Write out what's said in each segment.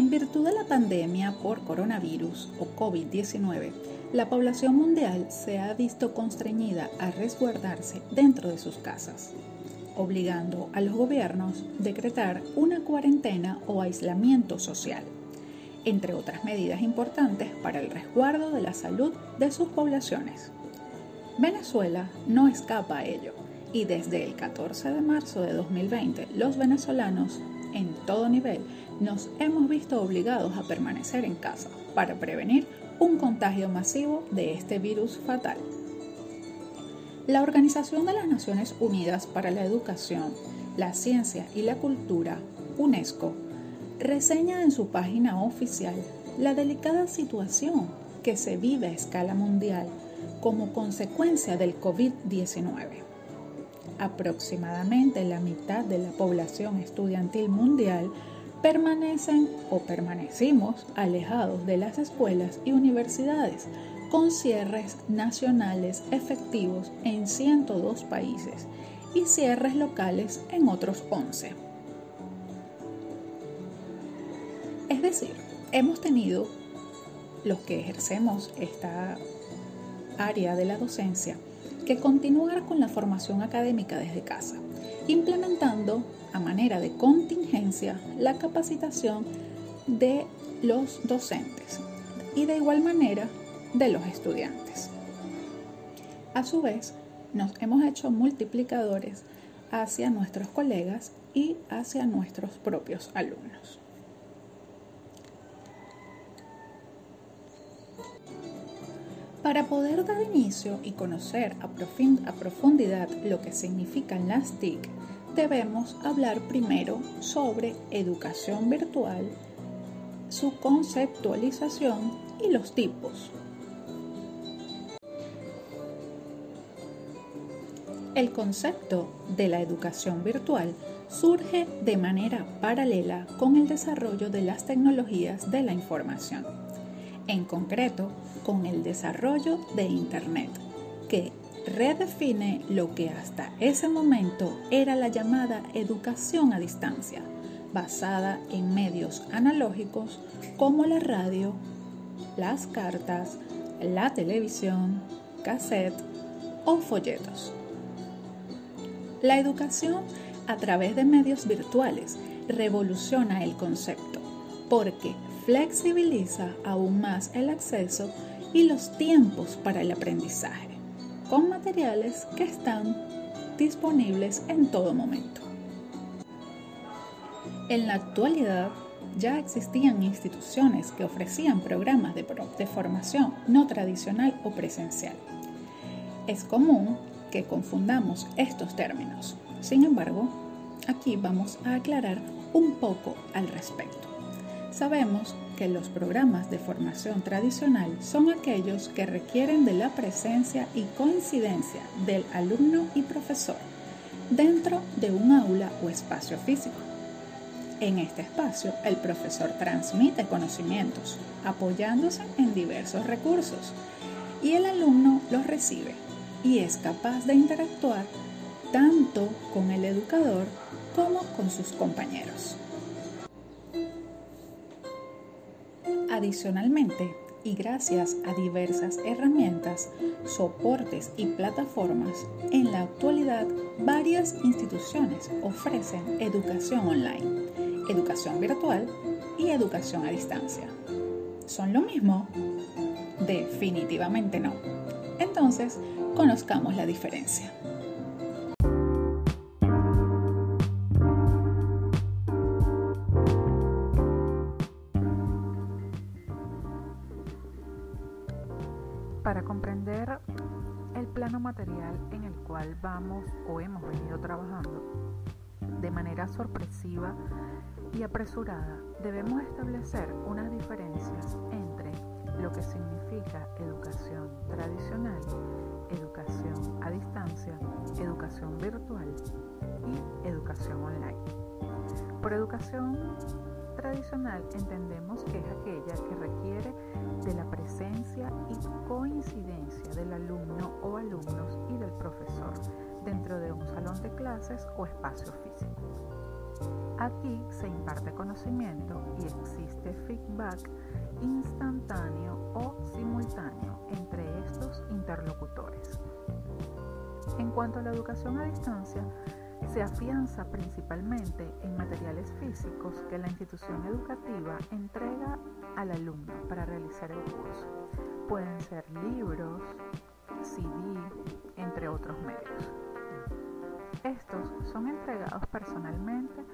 En virtud de la pandemia por coronavirus o COVID-19, la población mundial se ha visto constreñida a resguardarse dentro de sus casas, obligando a los gobiernos a decretar una cuarentena o aislamiento social, entre otras medidas importantes para el resguardo de la salud de sus poblaciones. Venezuela no escapa a ello y desde el 14 de marzo de 2020 los venezolanos en todo nivel nos hemos visto obligados a permanecer en casa para prevenir un contagio masivo de este virus fatal. La Organización de las Naciones Unidas para la Educación, la Ciencia y la Cultura, UNESCO, reseña en su página oficial la delicada situación que se vive a escala mundial como consecuencia del COVID-19 aproximadamente la mitad de la población estudiantil mundial permanecen o permanecimos alejados de las escuelas y universidades, con cierres nacionales efectivos en 102 países y cierres locales en otros 11. Es decir, hemos tenido los que ejercemos esta área de la docencia que continuar con la formación académica desde casa, implementando a manera de contingencia la capacitación de los docentes y de igual manera de los estudiantes. A su vez, nos hemos hecho multiplicadores hacia nuestros colegas y hacia nuestros propios alumnos. Para poder dar inicio y conocer a profundidad lo que significan las TIC, debemos hablar primero sobre educación virtual, su conceptualización y los tipos. El concepto de la educación virtual surge de manera paralela con el desarrollo de las tecnologías de la información en concreto con el desarrollo de Internet, que redefine lo que hasta ese momento era la llamada educación a distancia, basada en medios analógicos como la radio, las cartas, la televisión, cassette o folletos. La educación a través de medios virtuales revoluciona el concepto porque flexibiliza aún más el acceso y los tiempos para el aprendizaje, con materiales que están disponibles en todo momento. En la actualidad, ya existían instituciones que ofrecían programas de, formación no tradicional o presencial. Es común que confundamos estos términos. Sin embargo, aquí vamos a aclarar un poco al respecto. Sabemos que los programas de formación tradicional son aquellos que requieren de la presencia y coincidencia del alumno y profesor dentro de un aula o espacio físico. En este espacio, el profesor transmite conocimientos apoyándose en diversos recursos y el alumno los recibe y es capaz de interactuar tanto con el educador como con sus compañeros. Adicionalmente, y gracias a diversas herramientas, soportes y plataformas, en la actualidad varias instituciones ofrecen educación online, educación virtual y educación a distancia. ¿Son lo mismo? Definitivamente no. Entonces, conozcamos la diferencia. Para comprender el plano material en el cual vamos o hemos venido trabajando de manera sorpresiva y apresurada, debemos establecer unas diferencias entre lo que significa educación tradicional, educación a distancia, educación virtual y educación online. Por educación tradicional entendemos que es aquella que requiere de la presencia y coincidencia del alumno o alumnos y del profesor dentro de un salón de clases o espacio físico. Aquí se imparte conocimiento y existe feedback instantáneo o simultáneo entre estos interlocutores. En cuanto a la educación a distancia, se afianza principalmente en materiales físicos que la institución educativa entrega al alumno para realizar el curso. Pueden ser libros, CD, entre otros medios. Estos son entregados personalmente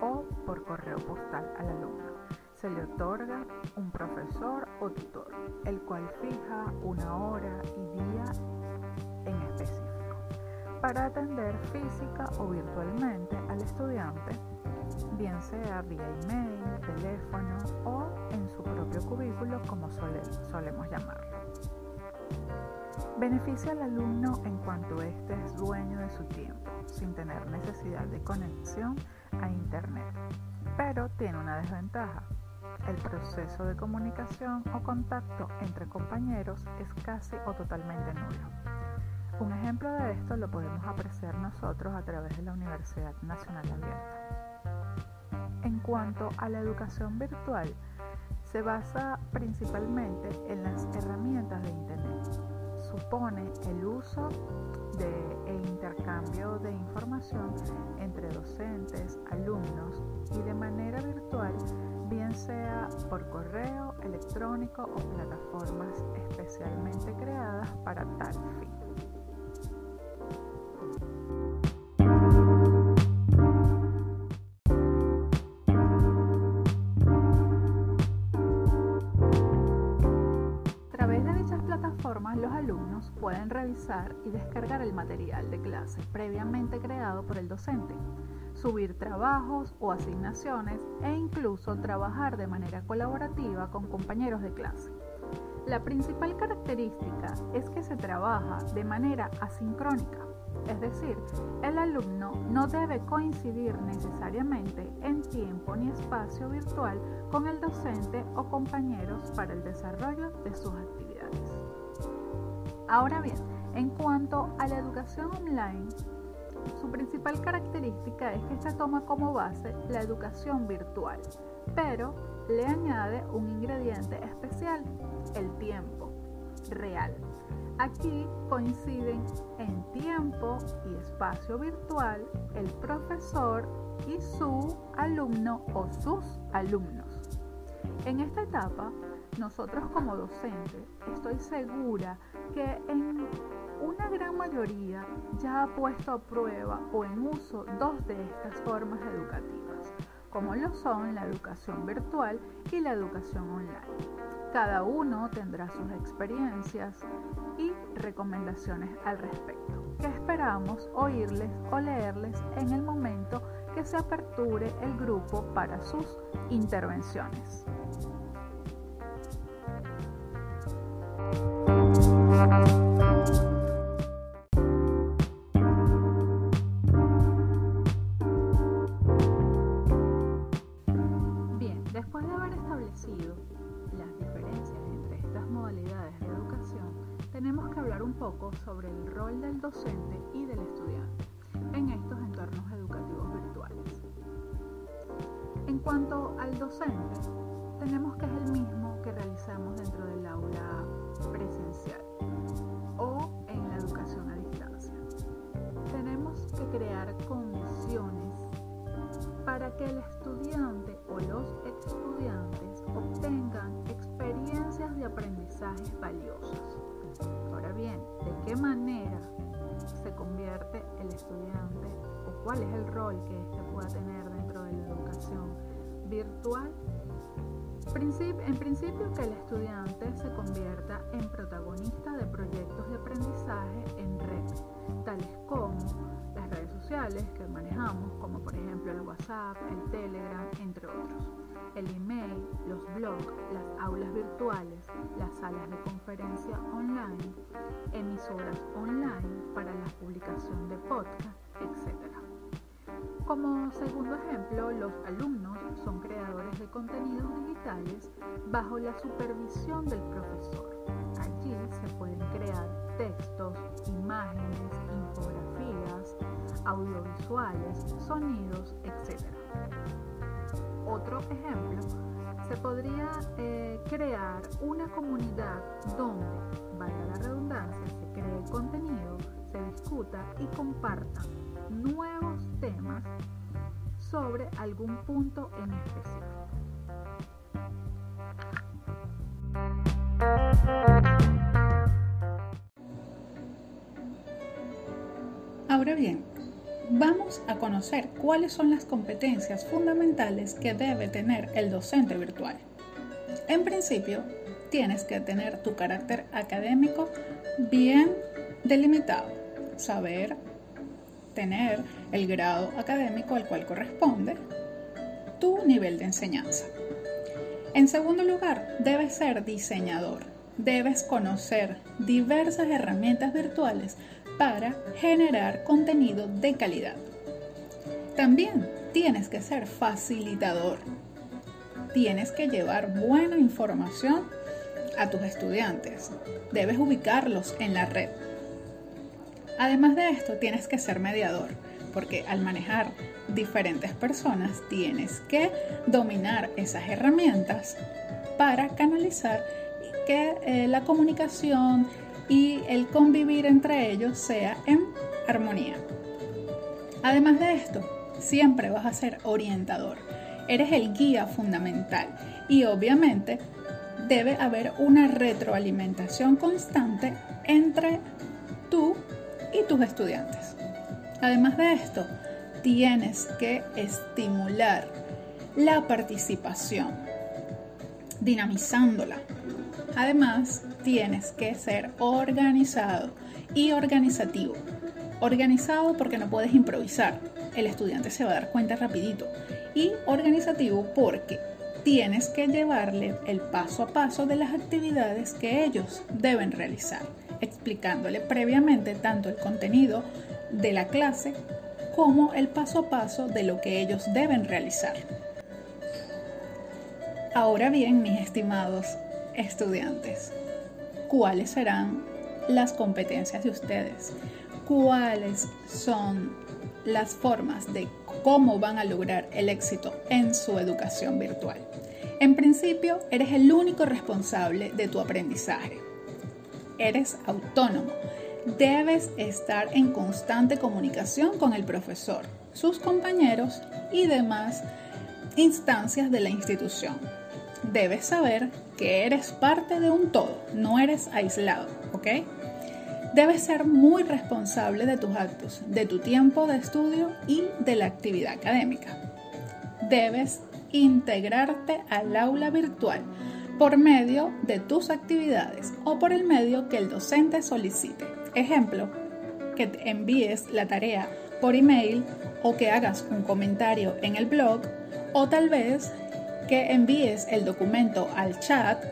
o por correo postal al alumno. Se le otorga un profesor o tutor, el cual fija una hora y día en específico para atender física o virtualmente al estudiante, bien sea vía email, teléfono o en su propio cubículo como solemos llamarlo. Beneficia al alumno en cuanto éste es dueño de su tiempo, sin tener necesidad de conexión a Internet. Pero tiene una desventaja. El proceso de comunicación o contacto entre compañeros es casi o totalmente nulo. Ejemplo de esto lo podemos apreciar nosotros a través de la Universidad Nacional Abierta. En cuanto a la educación virtual, se basa principalmente en las herramientas de Internet. Supone el uso de, e intercambio de información entre docentes, alumnos y de manera virtual, bien sea por correo electrónico o plataformas especialmente creadas para tal fin. Y descargar el material de clase previamente creado por el docente, subir trabajos o asignaciones e incluso trabajar de manera colaborativa con compañeros de clase. La principal característica es que se trabaja de manera asincrónica, es decir, el alumno no debe coincidir necesariamente en tiempo ni espacio virtual con el docente o compañeros para el desarrollo de sus actividades. Ahora bien, en cuanto a la educación online, su principal característica es que esta toma como base la educación virtual, pero le añade un ingrediente especial, el tiempo real. Aquí coinciden en tiempo y espacio virtual el profesor y su alumno o sus alumnos. En esta etapa, nosotros como docentes, estoy segura que en una gran mayoría ya ha puesto a prueba o en uso dos de estas formas educativas, como lo son la educación virtual y la educación online. Cada uno tendrá sus experiencias y recomendaciones al respecto, que esperamos oírles o leerles en el momento que se aperture el grupo para sus intervenciones. En principio que el estudiante se convierta en protagonista de proyectos de aprendizaje en red, tales como las redes sociales que manejamos, como por ejemplo el WhatsApp, el Telegram, entre otros, el email, los blogs, las aulas virtuales, las salas de conferencia online, emisoras online para la publicación de podcast, etc. Como segundo ejemplo, los alumnos son creadores de contenidos digitales bajo la supervisión del profesor. Allí se pueden crear textos, imágenes, infografías, audiovisuales, sonidos, etc. Otro ejemplo, se podría eh, crear una comunidad donde, valga la redundancia, se cree contenido, se discuta y comparta nuevos temas sobre algún punto en específico. Ahora bien, vamos a conocer cuáles son las competencias fundamentales que debe tener el docente virtual. En principio, tienes que tener tu carácter académico bien delimitado, saber tener el grado académico al cual corresponde tu nivel de enseñanza. En segundo lugar, debes ser diseñador. Debes conocer diversas herramientas virtuales para generar contenido de calidad. También tienes que ser facilitador. Tienes que llevar buena información a tus estudiantes. Debes ubicarlos en la red. Además de esto, tienes que ser mediador, porque al manejar diferentes personas tienes que dominar esas herramientas para canalizar que eh, la comunicación y el convivir entre ellos sea en armonía. Además de esto, siempre vas a ser orientador. Eres el guía fundamental y obviamente debe haber una retroalimentación constante entre tú y tus estudiantes. Además de esto, tienes que estimular la participación, dinamizándola. Además, tienes que ser organizado y organizativo. Organizado porque no puedes improvisar, el estudiante se va a dar cuenta rapidito. Y organizativo porque tienes que llevarle el paso a paso de las actividades que ellos deben realizar, explicándole previamente tanto el contenido de la clase como el paso a paso de lo que ellos deben realizar. Ahora bien, mis estimados estudiantes, ¿cuáles serán las competencias de ustedes? ¿Cuáles son las formas de cómo van a lograr el éxito en su educación virtual? En principio, eres el único responsable de tu aprendizaje. Eres autónomo debes estar en constante comunicación con el profesor, sus compañeros y demás instancias de la institución. Debes saber que eres parte de un todo, no eres aislado, ¿ok? Debes ser muy responsable de tus actos, de tu tiempo de estudio y de la actividad académica. Debes integrarte al aula virtual por medio de tus actividades o por el medio que el docente solicite. Ejemplo, que envíes la tarea por email o que hagas un comentario en el blog o tal vez que envíes el documento al chat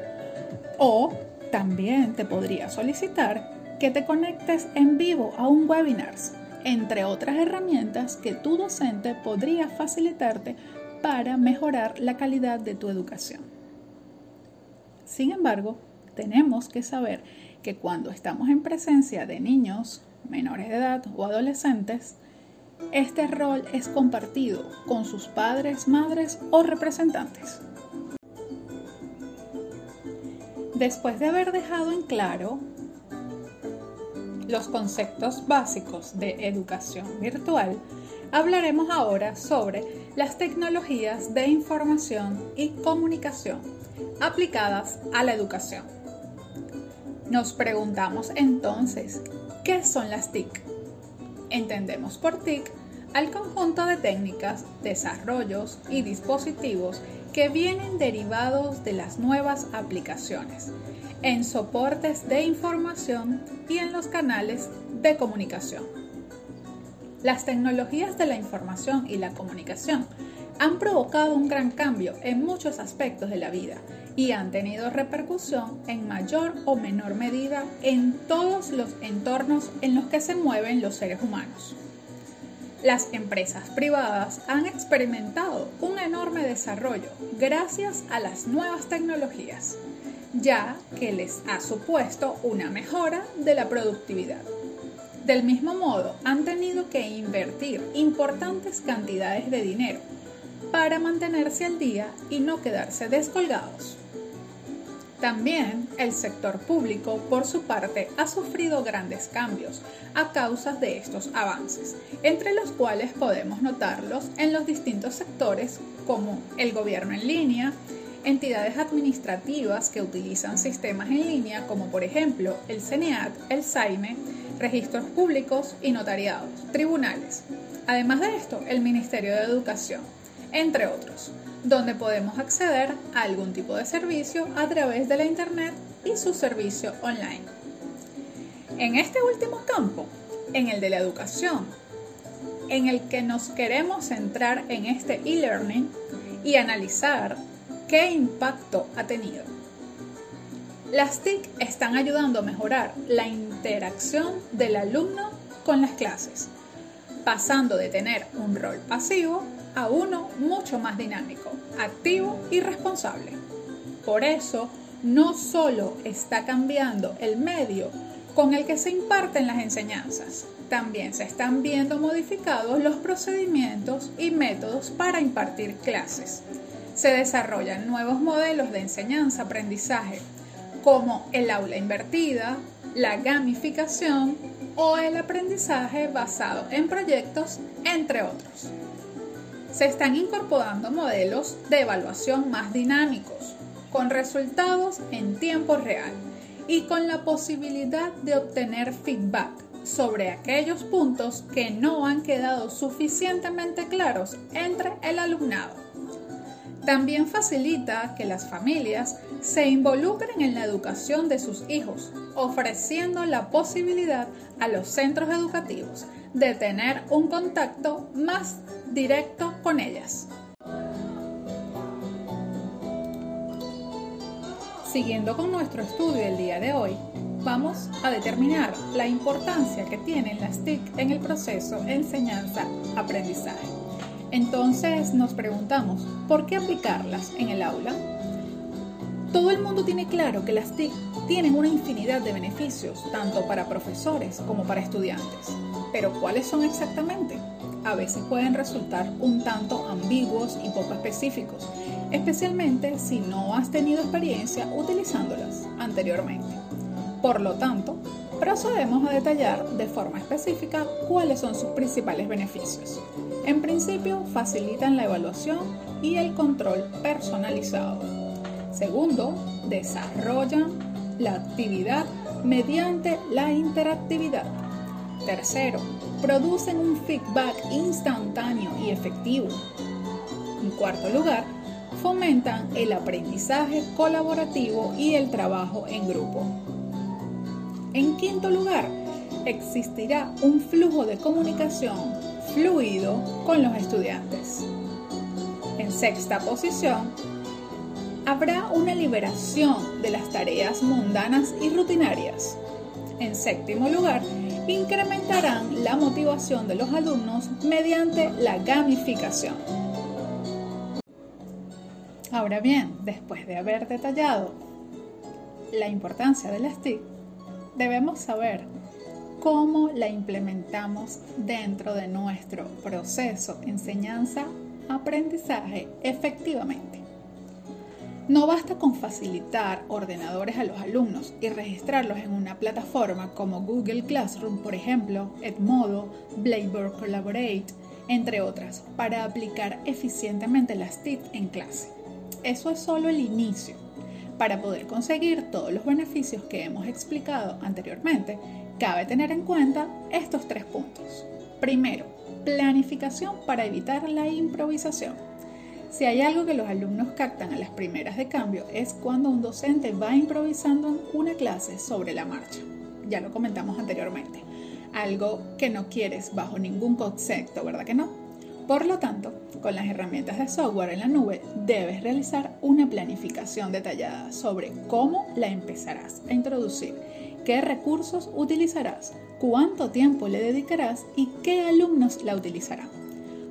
o también te podría solicitar que te conectes en vivo a un webinar, entre otras herramientas que tu docente podría facilitarte para mejorar la calidad de tu educación. Sin embargo, tenemos que saber que cuando estamos en presencia de niños menores de edad o adolescentes, este rol es compartido con sus padres, madres o representantes. Después de haber dejado en claro los conceptos básicos de educación virtual, hablaremos ahora sobre las tecnologías de información y comunicación aplicadas a la educación. Nos preguntamos entonces, ¿qué son las TIC? Entendemos por TIC al conjunto de técnicas, desarrollos y dispositivos que vienen derivados de las nuevas aplicaciones, en soportes de información y en los canales de comunicación. Las tecnologías de la información y la comunicación han provocado un gran cambio en muchos aspectos de la vida y han tenido repercusión en mayor o menor medida en todos los entornos en los que se mueven los seres humanos. Las empresas privadas han experimentado un enorme desarrollo gracias a las nuevas tecnologías, ya que les ha supuesto una mejora de la productividad. Del mismo modo, han tenido que invertir importantes cantidades de dinero para mantenerse al día y no quedarse descolgados. También el sector público, por su parte, ha sufrido grandes cambios a causa de estos avances, entre los cuales podemos notarlos en los distintos sectores como el gobierno en línea, entidades administrativas que utilizan sistemas en línea como por ejemplo el CENEAT, el SAIME, registros públicos y notariados, tribunales. Además de esto, el Ministerio de Educación, entre otros, donde podemos acceder a algún tipo de servicio a través de la Internet y su servicio online. En este último campo, en el de la educación, en el que nos queremos centrar en este e-learning y analizar qué impacto ha tenido. Las TIC están ayudando a mejorar la interacción del alumno con las clases, pasando de tener un rol pasivo a uno mucho más dinámico, activo y responsable. Por eso, no solo está cambiando el medio con el que se imparten las enseñanzas, también se están viendo modificados los procedimientos y métodos para impartir clases. Se desarrollan nuevos modelos de enseñanza-aprendizaje, como el aula invertida, la gamificación o el aprendizaje basado en proyectos, entre otros se están incorporando modelos de evaluación más dinámicos, con resultados en tiempo real y con la posibilidad de obtener feedback sobre aquellos puntos que no han quedado suficientemente claros entre el alumnado. También facilita que las familias se involucren en la educación de sus hijos, ofreciendo la posibilidad a los centros educativos de tener un contacto más directo con ellas. Siguiendo con nuestro estudio del día de hoy, vamos a determinar la importancia que tienen las TIC en el proceso enseñanza-aprendizaje. Entonces nos preguntamos, ¿por qué aplicarlas en el aula? Todo el mundo tiene claro que las TIC tienen una infinidad de beneficios, tanto para profesores como para estudiantes. Pero ¿cuáles son exactamente? A veces pueden resultar un tanto ambiguos y poco específicos, especialmente si no has tenido experiencia utilizándolas anteriormente. Por lo tanto, procedemos a detallar de forma específica cuáles son sus principales beneficios. En principio, facilitan la evaluación y el control personalizado Segundo, desarrollan la actividad mediante la interactividad. Tercero, producen un feedback instantáneo y efectivo. En cuarto lugar, fomentan el aprendizaje colaborativo y el trabajo en grupo. En quinto lugar, existirá un flujo de comunicación fluido con los estudiantes. En sexta posición, habrá una liberación de las tareas mundanas y rutinarias. En séptimo lugar, incrementarán la motivación de los alumnos mediante la gamificación. Ahora bien, después de haber detallado la importancia de las TIC, debemos saber cómo la implementamos dentro de nuestro proceso enseñanza-aprendizaje efectivamente. No basta con facilitar ordenadores a los alumnos y registrarlos en una plataforma como Google Classroom, por ejemplo, Edmodo, Blackboard Collaborate, entre otras, para aplicar eficientemente las TIC en clase. Eso es solo el inicio. Para poder conseguir todos los beneficios que hemos explicado anteriormente, cabe tener en cuenta estos tres puntos. Primero, planificación para evitar la improvisación. Si hay algo que los alumnos captan a las primeras de cambio es cuando un docente va improvisando una clase sobre la marcha. Ya lo comentamos anteriormente. Algo que no quieres bajo ningún concepto, ¿verdad que no? Por lo tanto, con las herramientas de software en la nube debes realizar una planificación detallada sobre cómo la empezarás a introducir, qué recursos utilizarás, cuánto tiempo le dedicarás y qué alumnos la utilizarán.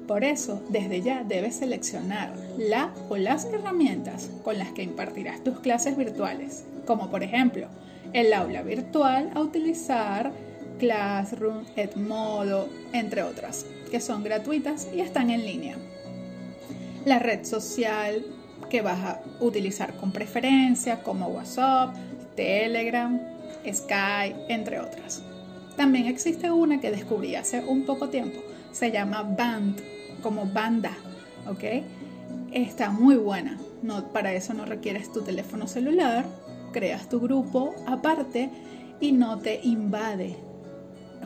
Por eso, desde ya debes seleccionar la o las herramientas con las que impartirás tus clases virtuales, como por ejemplo el aula virtual a utilizar Classroom, Edmodo, entre otras, que son gratuitas y están en línea. La red social que vas a utilizar con preferencia, como WhatsApp, Telegram, Skype, entre otras. También existe una que descubrí hace un poco tiempo, se llama Band, como banda, ¿ok? Está muy buena. No, para eso no requieres tu teléfono celular, creas tu grupo aparte y no te invade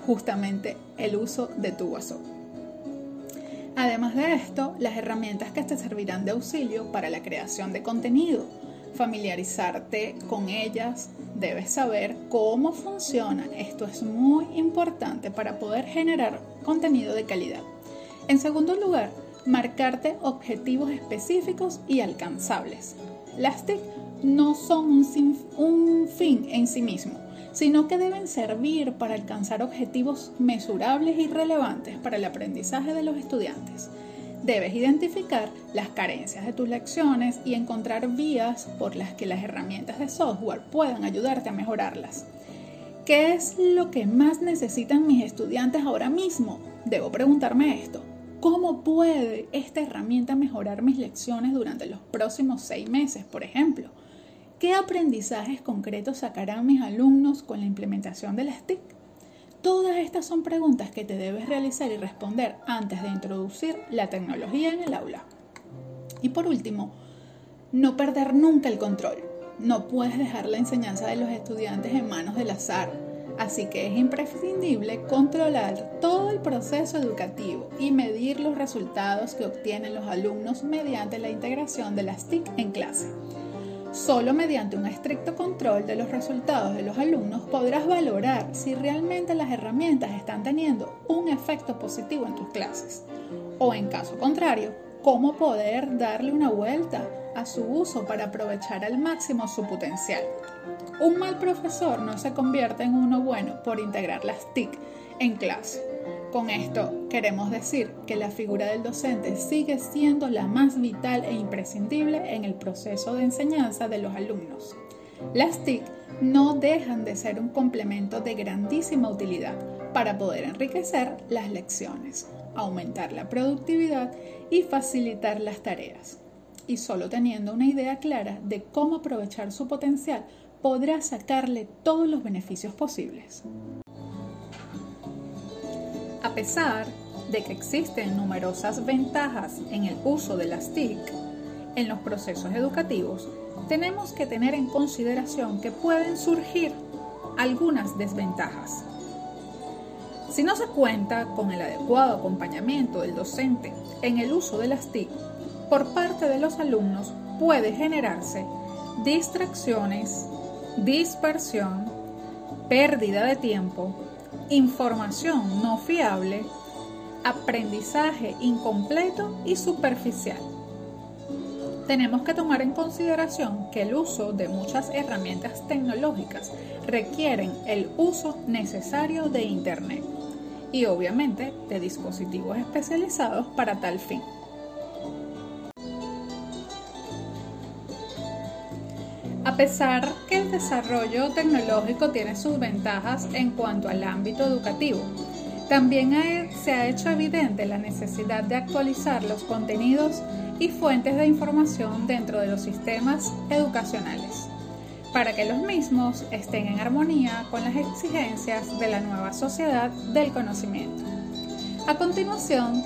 justamente el uso de tu WhatsApp. Además de esto, las herramientas que te servirán de auxilio para la creación de contenido. Familiarizarte con ellas, debes saber cómo funcionan. Esto es muy importante para poder generar contenido de calidad. En segundo lugar, marcarte objetivos específicos y alcanzables. Las TIC no son un, un fin en sí mismo, sino que deben servir para alcanzar objetivos mesurables y relevantes para el aprendizaje de los estudiantes. Debes identificar las carencias de tus lecciones y encontrar vías por las que las herramientas de software puedan ayudarte a mejorarlas. ¿Qué es lo que más necesitan mis estudiantes ahora mismo? Debo preguntarme esto. ¿Cómo puede esta herramienta mejorar mis lecciones durante los próximos seis meses, por ejemplo? ¿Qué aprendizajes concretos sacarán mis alumnos con la implementación de las TIC? Todas estas son preguntas que te debes realizar y responder antes de introducir la tecnología en el aula. Y por último, no perder nunca el control. No puedes dejar la enseñanza de los estudiantes en manos del azar, así que es imprescindible controlar todo el proceso educativo y medir los resultados que obtienen los alumnos mediante la integración de las TIC en clase. Solo mediante un estricto control de los resultados de los alumnos podrás valorar si realmente las herramientas están teniendo un efecto positivo en tus clases. O en caso contrario, cómo poder darle una vuelta a su uso para aprovechar al máximo su potencial. Un mal profesor no se convierte en uno bueno por integrar las TIC en clase. Con esto queremos decir que la figura del docente sigue siendo la más vital e imprescindible en el proceso de enseñanza de los alumnos. Las TIC no dejan de ser un complemento de grandísima utilidad para poder enriquecer las lecciones, aumentar la productividad y facilitar las tareas. Y solo teniendo una idea clara de cómo aprovechar su potencial, podrá sacarle todos los beneficios posibles. A pesar de que existen numerosas ventajas en el uso de las TIC en los procesos educativos, tenemos que tener en consideración que pueden surgir algunas desventajas. Si no se cuenta con el adecuado acompañamiento del docente en el uso de las TIC por parte de los alumnos, puede generarse distracciones, dispersión, pérdida de tiempo, información no fiable, aprendizaje incompleto y superficial. Tenemos que tomar en consideración que el uso de muchas herramientas tecnológicas requieren el uso necesario de Internet y obviamente de dispositivos especializados para tal fin. A pesar que el desarrollo tecnológico tiene sus ventajas en cuanto al ámbito educativo, también se ha hecho evidente la necesidad de actualizar los contenidos y fuentes de información dentro de los sistemas educacionales, para que los mismos estén en armonía con las exigencias de la nueva sociedad del conocimiento. A continuación,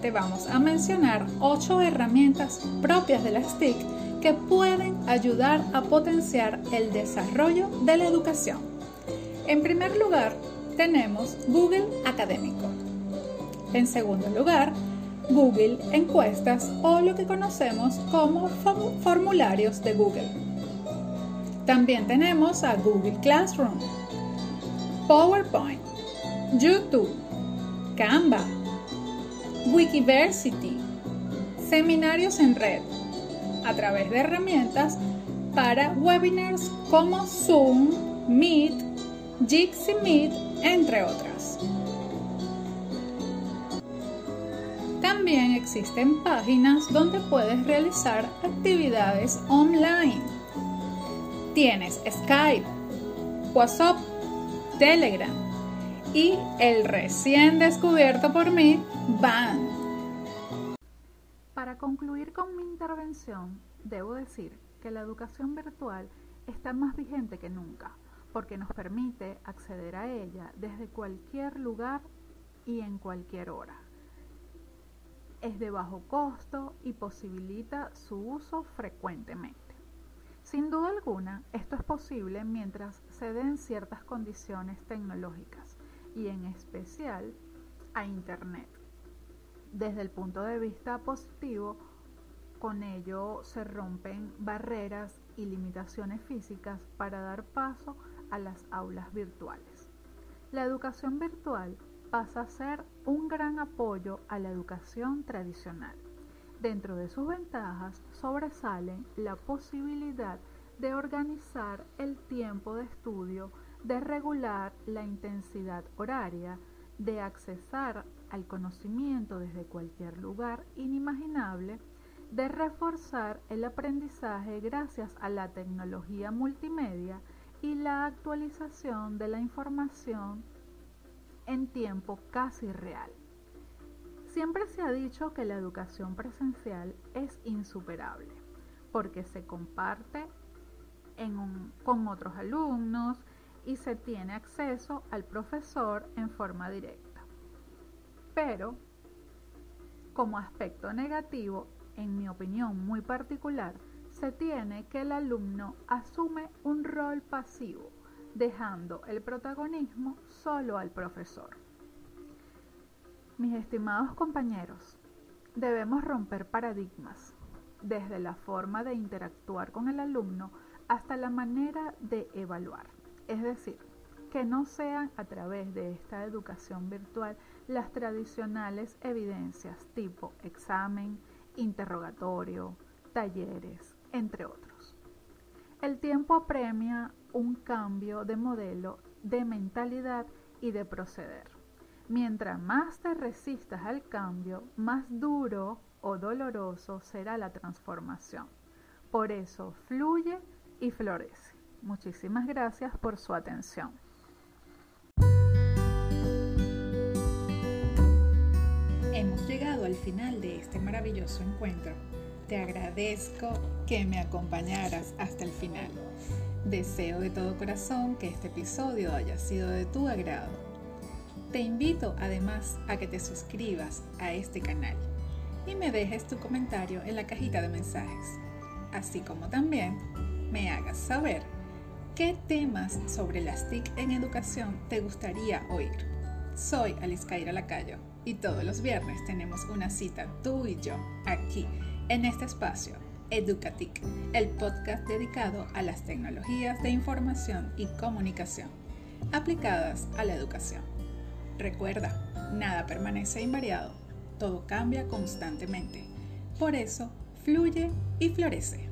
te vamos a mencionar ocho herramientas propias de las TIC que pueden ayudar a potenciar el desarrollo de la educación. En primer lugar, tenemos Google Académico. En segundo lugar, Google Encuestas o lo que conocemos como formularios de Google. También tenemos a Google Classroom, PowerPoint, YouTube, Canva, Wikiversity, seminarios en red, a través de herramientas para webinars como Zoom, Meet, Jitsi Meet, entre otras. También existen páginas donde puedes realizar actividades online. Tienes Skype, WhatsApp, Telegram y el recién descubierto por mí, Van. Para concluir con mi intervención, debo decir que la educación virtual está más vigente que nunca, porque nos permite acceder a ella desde cualquier lugar y en cualquier hora. Es de bajo costo y posibilita su uso frecuentemente. Sin duda alguna, esto es posible mientras se den ciertas condiciones tecnológicas y en especial a Internet. Desde el punto de vista positivo, con ello se rompen barreras y limitaciones físicas para dar paso a las aulas virtuales. La educación virtual pasa a ser un gran apoyo a la educación tradicional. Dentro de sus ventajas sobresalen la posibilidad de organizar el tiempo de estudio, de regular la intensidad horaria, de accesar al conocimiento desde cualquier lugar inimaginable, de reforzar el aprendizaje gracias a la tecnología multimedia y la actualización de la información en tiempo casi real. Siempre se ha dicho que la educación presencial es insuperable porque se comparte con otros alumnos y se tiene acceso al profesor en forma directa. Pero, como aspecto negativo, en mi opinión muy particular, se tiene que el alumno asume un rol pasivo, dejando el protagonismo solo al profesor. Mis estimados compañeros, debemos romper paradigmas, desde la forma de interactuar con el alumno hasta la manera de evaluar. Es decir, que no sean a través de esta educación virtual las tradicionales evidencias tipo examen, interrogatorio, talleres, entre otros. El tiempo apremia un cambio de modelo, de mentalidad y de proceder. Mientras más te resistas al cambio, más duro o doloroso será la transformación. Por eso, fluye y florece. Muchísimas gracias por su atención. Hemos llegado al final de este maravilloso encuentro. Te agradezco que me acompañaras hasta el final. Deseo de todo corazón que este episodio haya sido de tu agrado. Te invito además a que te suscribas a este canal y me dejes tu comentario en la cajita de mensajes, así como también me hagas saber qué temas sobre las TIC en educación te gustaría oír. Soy Alice Caira Lacayo y todos los viernes tenemos una cita tú y yo aquí en este espacio Educatic, el podcast dedicado a las tecnologías de información y comunicación aplicadas a la educación. Recuerda, nada permanece invariado, todo cambia constantemente. Por eso, fluye y florece.